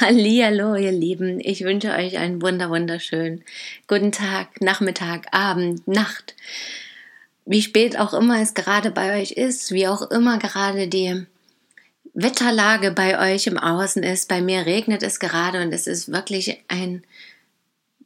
Hallihallo, ihr Lieben. Ich wünsche euch einen wunder wunderschönen guten Tag, Nachmittag, Abend, Nacht. Wie spät auch immer es gerade bei euch ist, wie auch immer gerade die Wetterlage bei euch im Außen ist. Bei mir regnet es gerade und es ist wirklich ein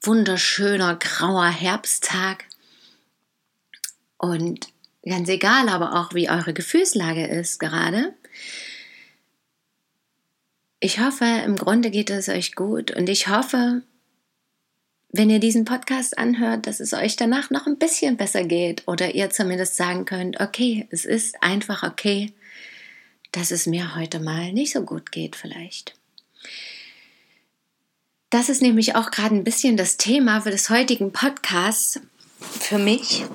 wunderschöner grauer Herbsttag. Und ganz egal aber auch, wie eure Gefühlslage ist gerade. Ich hoffe, im Grunde geht es euch gut und ich hoffe, wenn ihr diesen Podcast anhört, dass es euch danach noch ein bisschen besser geht oder ihr zumindest sagen könnt, okay, es ist einfach okay, dass es mir heute mal nicht so gut geht vielleicht. Das ist nämlich auch gerade ein bisschen das Thema für des heutigen Podcasts für mich.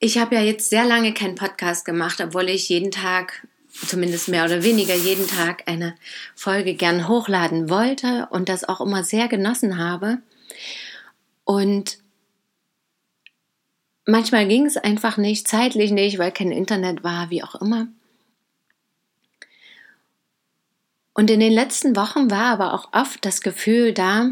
Ich habe ja jetzt sehr lange keinen Podcast gemacht, obwohl ich jeden Tag zumindest mehr oder weniger jeden Tag eine Folge gern hochladen wollte und das auch immer sehr genossen habe. Und manchmal ging es einfach nicht, zeitlich nicht, weil kein Internet war, wie auch immer. Und in den letzten Wochen war aber auch oft das Gefühl da,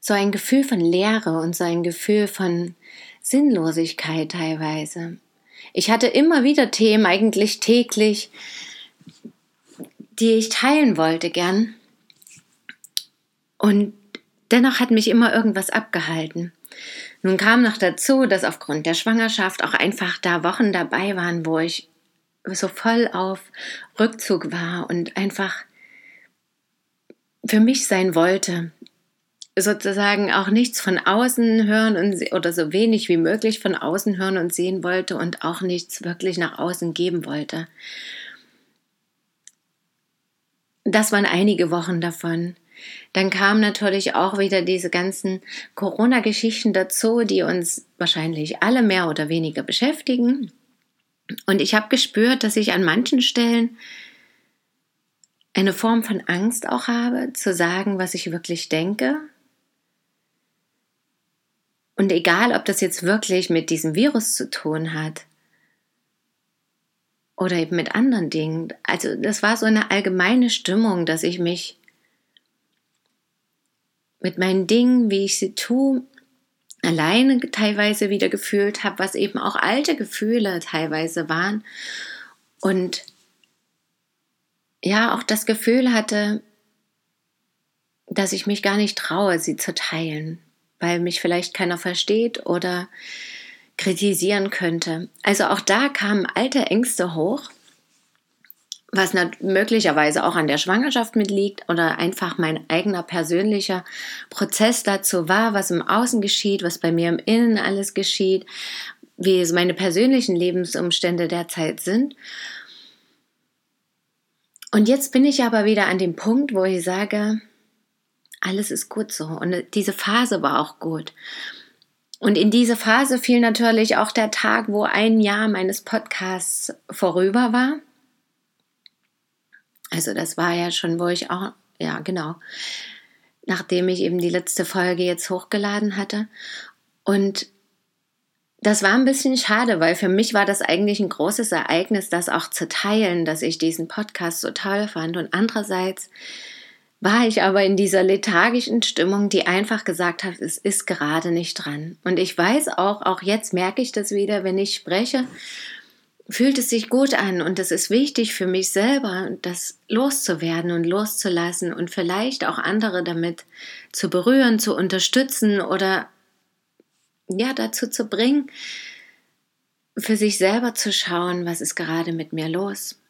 so ein Gefühl von Leere und so ein Gefühl von Sinnlosigkeit teilweise. Ich hatte immer wieder Themen, eigentlich täglich, die ich teilen wollte gern. Und dennoch hat mich immer irgendwas abgehalten. Nun kam noch dazu, dass aufgrund der Schwangerschaft auch einfach da Wochen dabei waren, wo ich so voll auf Rückzug war und einfach für mich sein wollte sozusagen auch nichts von außen hören und oder so wenig wie möglich von außen hören und sehen wollte und auch nichts wirklich nach außen geben wollte. Das waren einige Wochen davon. Dann kamen natürlich auch wieder diese ganzen Corona-Geschichten dazu, die uns wahrscheinlich alle mehr oder weniger beschäftigen. Und ich habe gespürt, dass ich an manchen Stellen eine Form von Angst auch habe, zu sagen, was ich wirklich denke, und egal, ob das jetzt wirklich mit diesem Virus zu tun hat oder eben mit anderen Dingen. Also das war so eine allgemeine Stimmung, dass ich mich mit meinen Dingen, wie ich sie tue, alleine teilweise wieder gefühlt habe, was eben auch alte Gefühle teilweise waren. Und ja, auch das Gefühl hatte, dass ich mich gar nicht traue, sie zu teilen weil mich vielleicht keiner versteht oder kritisieren könnte. Also auch da kamen alte Ängste hoch, was möglicherweise auch an der Schwangerschaft mitliegt oder einfach mein eigener persönlicher Prozess dazu war, was im Außen geschieht, was bei mir im Innen alles geschieht, wie es meine persönlichen Lebensumstände derzeit sind. Und jetzt bin ich aber wieder an dem Punkt, wo ich sage, alles ist gut so. Und diese Phase war auch gut. Und in diese Phase fiel natürlich auch der Tag, wo ein Jahr meines Podcasts vorüber war. Also das war ja schon, wo ich auch, ja genau, nachdem ich eben die letzte Folge jetzt hochgeladen hatte. Und das war ein bisschen schade, weil für mich war das eigentlich ein großes Ereignis, das auch zu teilen, dass ich diesen Podcast so toll fand. Und andererseits war ich aber in dieser lethargischen Stimmung, die einfach gesagt hat, es ist gerade nicht dran. Und ich weiß auch, auch jetzt merke ich das wieder, wenn ich spreche, fühlt es sich gut an und es ist wichtig für mich selber, das loszuwerden und loszulassen und vielleicht auch andere damit zu berühren, zu unterstützen oder ja, dazu zu bringen, für sich selber zu schauen, was ist gerade mit mir los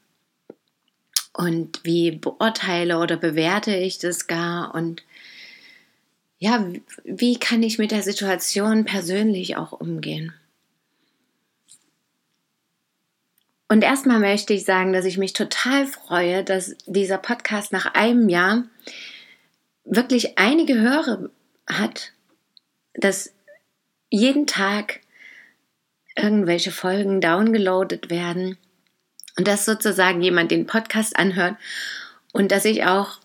und wie beurteile oder bewerte ich das gar und ja, wie kann ich mit der Situation persönlich auch umgehen? Und erstmal möchte ich sagen, dass ich mich total freue, dass dieser Podcast nach einem Jahr wirklich einige Hörer hat, dass jeden Tag irgendwelche Folgen downgeloadet werden und dass sozusagen jemand den Podcast anhört und dass ich auch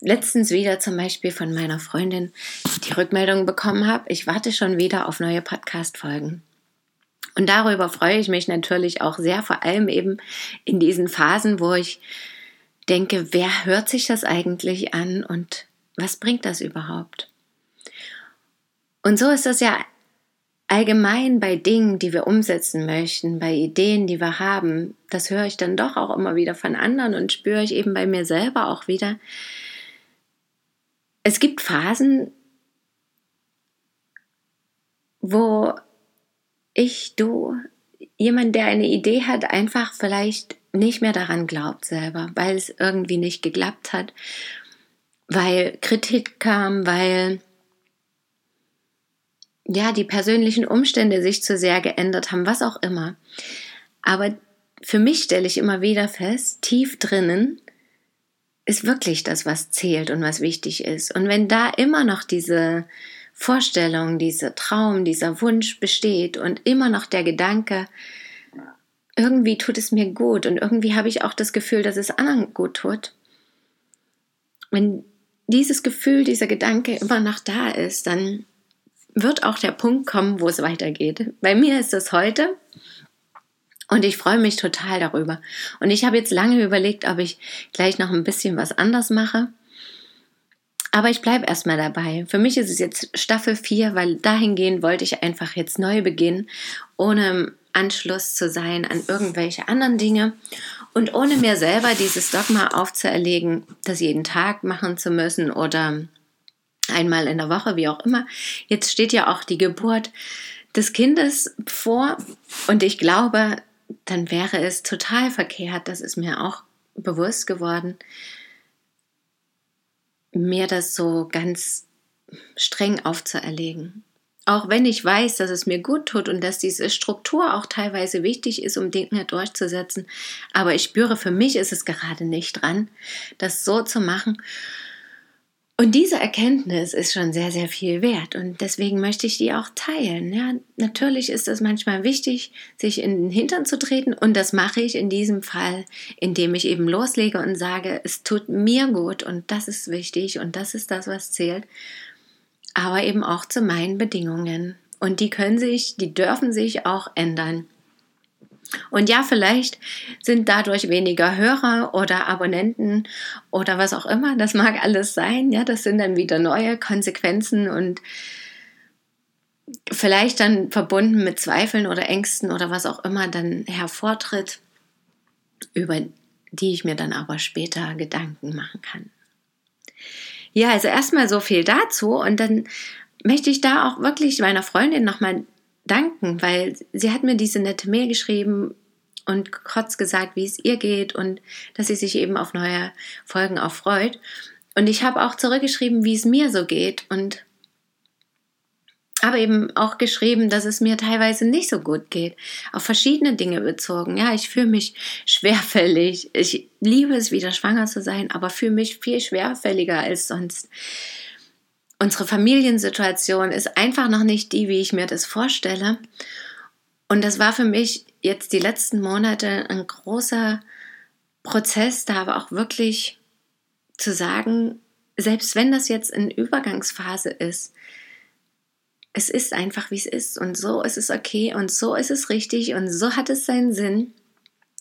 letztens wieder zum Beispiel von meiner Freundin die Rückmeldung bekommen habe, ich warte schon wieder auf neue Podcast-Folgen. Und darüber freue ich mich natürlich auch sehr, vor allem eben in diesen Phasen, wo ich denke, wer hört sich das eigentlich an und was bringt das überhaupt? Und so ist das ja allgemein bei Dingen, die wir umsetzen möchten, bei Ideen, die wir haben. Das höre ich dann doch auch immer wieder von anderen und spüre ich eben bei mir selber auch wieder. Es gibt Phasen, wo ich, du, jemand, der eine Idee hat, einfach vielleicht nicht mehr daran glaubt selber, weil es irgendwie nicht geklappt hat, weil Kritik kam, weil ja, die persönlichen Umstände sich zu sehr geändert haben, was auch immer. Aber für mich stelle ich immer wieder fest, tief drinnen ist wirklich das, was zählt und was wichtig ist. Und wenn da immer noch diese Vorstellung, dieser Traum, dieser Wunsch besteht und immer noch der Gedanke, irgendwie tut es mir gut und irgendwie habe ich auch das Gefühl, dass es anderen gut tut. Wenn dieses Gefühl, dieser Gedanke immer noch da ist, dann wird auch der Punkt kommen, wo es weitergeht. Bei mir ist es heute und ich freue mich total darüber. Und ich habe jetzt lange überlegt, ob ich gleich noch ein bisschen was anders mache. Aber ich bleibe erstmal dabei. Für mich ist es jetzt Staffel 4, weil dahingehend wollte ich einfach jetzt neu beginnen, ohne Anschluss zu sein an irgendwelche anderen Dinge und ohne mir selber dieses Dogma aufzuerlegen, das jeden Tag machen zu müssen oder einmal in der Woche, wie auch immer. Jetzt steht ja auch die Geburt des Kindes vor und ich glaube, dann wäre es total verkehrt, das ist mir auch bewusst geworden, mir das so ganz streng aufzuerlegen. Auch wenn ich weiß, dass es mir gut tut und dass diese Struktur auch teilweise wichtig ist, um Dinge durchzusetzen. Aber ich spüre, für mich ist es gerade nicht dran, das so zu machen. Und diese Erkenntnis ist schon sehr, sehr viel wert und deswegen möchte ich die auch teilen. Ja, natürlich ist es manchmal wichtig, sich in den Hintern zu treten und das mache ich in diesem Fall, indem ich eben loslege und sage, es tut mir gut und das ist wichtig und das ist das, was zählt, aber eben auch zu meinen Bedingungen. Und die können sich, die dürfen sich auch ändern. Und ja, vielleicht sind dadurch weniger Hörer oder Abonnenten oder was auch immer. Das mag alles sein. Ja, das sind dann wieder neue Konsequenzen und vielleicht dann verbunden mit Zweifeln oder Ängsten oder was auch immer dann hervortritt, über die ich mir dann aber später Gedanken machen kann. Ja, also erstmal so viel dazu und dann möchte ich da auch wirklich meiner Freundin nochmal danken, weil sie hat mir diese nette Mail geschrieben und kurz gesagt, wie es ihr geht und dass sie sich eben auf neue Folgen auch freut. Und ich habe auch zurückgeschrieben, wie es mir so geht und aber eben auch geschrieben, dass es mir teilweise nicht so gut geht, auf verschiedene Dinge bezogen. Ja, ich fühle mich schwerfällig. Ich liebe es, wieder schwanger zu sein, aber fühle mich viel schwerfälliger als sonst unsere Familiensituation ist einfach noch nicht die, wie ich mir das vorstelle. Und das war für mich jetzt die letzten Monate ein großer Prozess, da aber auch wirklich zu sagen, selbst wenn das jetzt in Übergangsphase ist, es ist einfach, wie es ist und so ist es okay und so ist es richtig und so hat es seinen Sinn.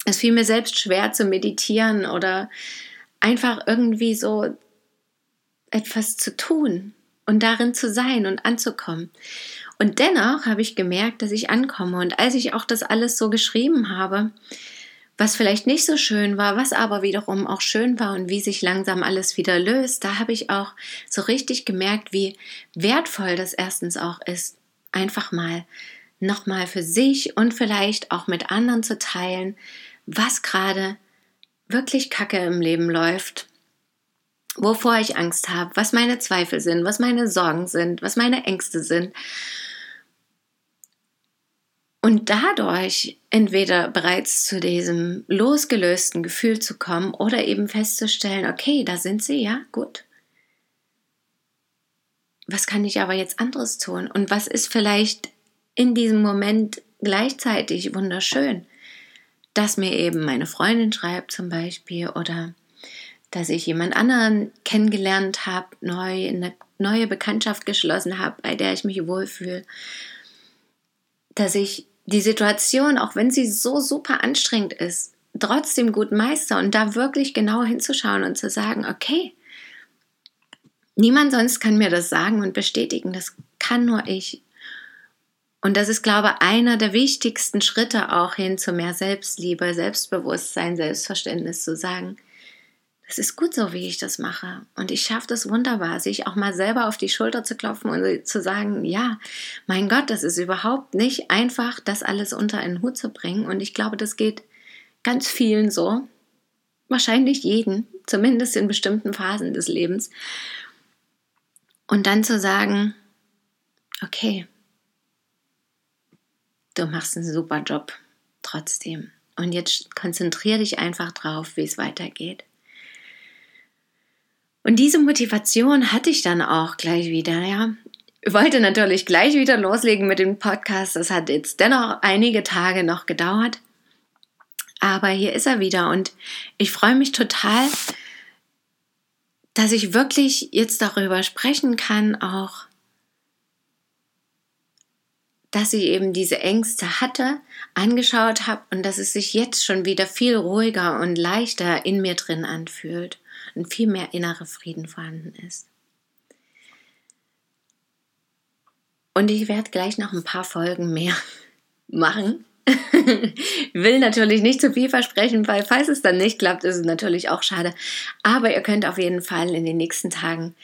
Es fiel mir selbst schwer zu meditieren oder einfach irgendwie so etwas zu tun, und darin zu sein und anzukommen. Und dennoch habe ich gemerkt, dass ich ankomme. Und als ich auch das alles so geschrieben habe, was vielleicht nicht so schön war, was aber wiederum auch schön war und wie sich langsam alles wieder löst, da habe ich auch so richtig gemerkt, wie wertvoll das erstens auch ist, einfach mal nochmal für sich und vielleicht auch mit anderen zu teilen, was gerade wirklich Kacke im Leben läuft wovor ich Angst habe, was meine Zweifel sind, was meine Sorgen sind, was meine Ängste sind. Und dadurch entweder bereits zu diesem losgelösten Gefühl zu kommen oder eben festzustellen, okay, da sind sie, ja, gut. Was kann ich aber jetzt anderes tun? Und was ist vielleicht in diesem Moment gleichzeitig wunderschön? Dass mir eben meine Freundin schreibt zum Beispiel oder dass ich jemand anderen kennengelernt habe, neu eine neue Bekanntschaft geschlossen habe, bei der ich mich wohlfühle, dass ich die Situation, auch wenn sie so super anstrengend ist, trotzdem gut meister und da wirklich genau hinzuschauen und zu sagen, okay, niemand sonst kann mir das sagen und bestätigen, das kann nur ich. Und das ist, glaube ich, einer der wichtigsten Schritte auch hin zu mehr Selbstliebe, Selbstbewusstsein, Selbstverständnis zu sagen, es ist gut so, wie ich das mache. Und ich schaffe das wunderbar, sich auch mal selber auf die Schulter zu klopfen und zu sagen, ja, mein Gott, das ist überhaupt nicht einfach, das alles unter einen Hut zu bringen. Und ich glaube, das geht ganz vielen so. Wahrscheinlich jeden, zumindest in bestimmten Phasen des Lebens. Und dann zu sagen, okay, du machst einen super Job trotzdem. Und jetzt konzentriere dich einfach drauf, wie es weitergeht. Und diese Motivation hatte ich dann auch gleich wieder, ja. Ich wollte natürlich gleich wieder loslegen mit dem Podcast. Das hat jetzt dennoch einige Tage noch gedauert. Aber hier ist er wieder und ich freue mich total, dass ich wirklich jetzt darüber sprechen kann, auch dass ich eben diese Ängste hatte, angeschaut habe und dass es sich jetzt schon wieder viel ruhiger und leichter in mir drin anfühlt und viel mehr innerer Frieden vorhanden ist. Und ich werde gleich noch ein paar Folgen mehr machen. Will natürlich nicht zu viel versprechen, weil falls es dann nicht klappt, ist es natürlich auch schade. Aber ihr könnt auf jeden Fall in den nächsten Tagen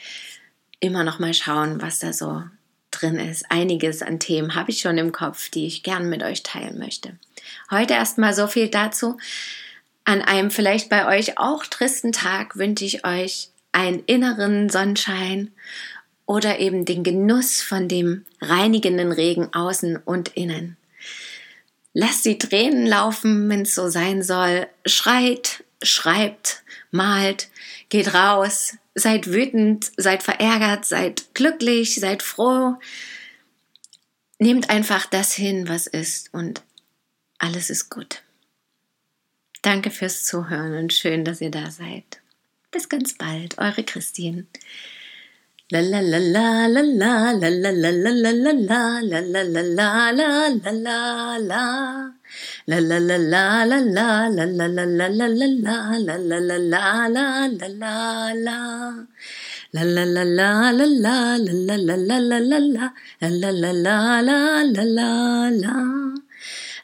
immer noch mal schauen, was da so drin ist. Einiges an Themen habe ich schon im Kopf, die ich gern mit euch teilen möchte. Heute erstmal so viel dazu. An einem vielleicht bei euch auch tristen Tag wünsche ich euch einen inneren Sonnenschein oder eben den Genuss von dem reinigenden Regen außen und innen. Lasst die Tränen laufen, wenn es so sein soll. Schreit, schreibt, malt, geht raus, seid wütend, seid verärgert, seid glücklich, seid froh. Nehmt einfach das hin, was ist und alles ist gut. Danke fürs Zuhören und schön, dass ihr da seid. Bis ganz bald, eure Christine. la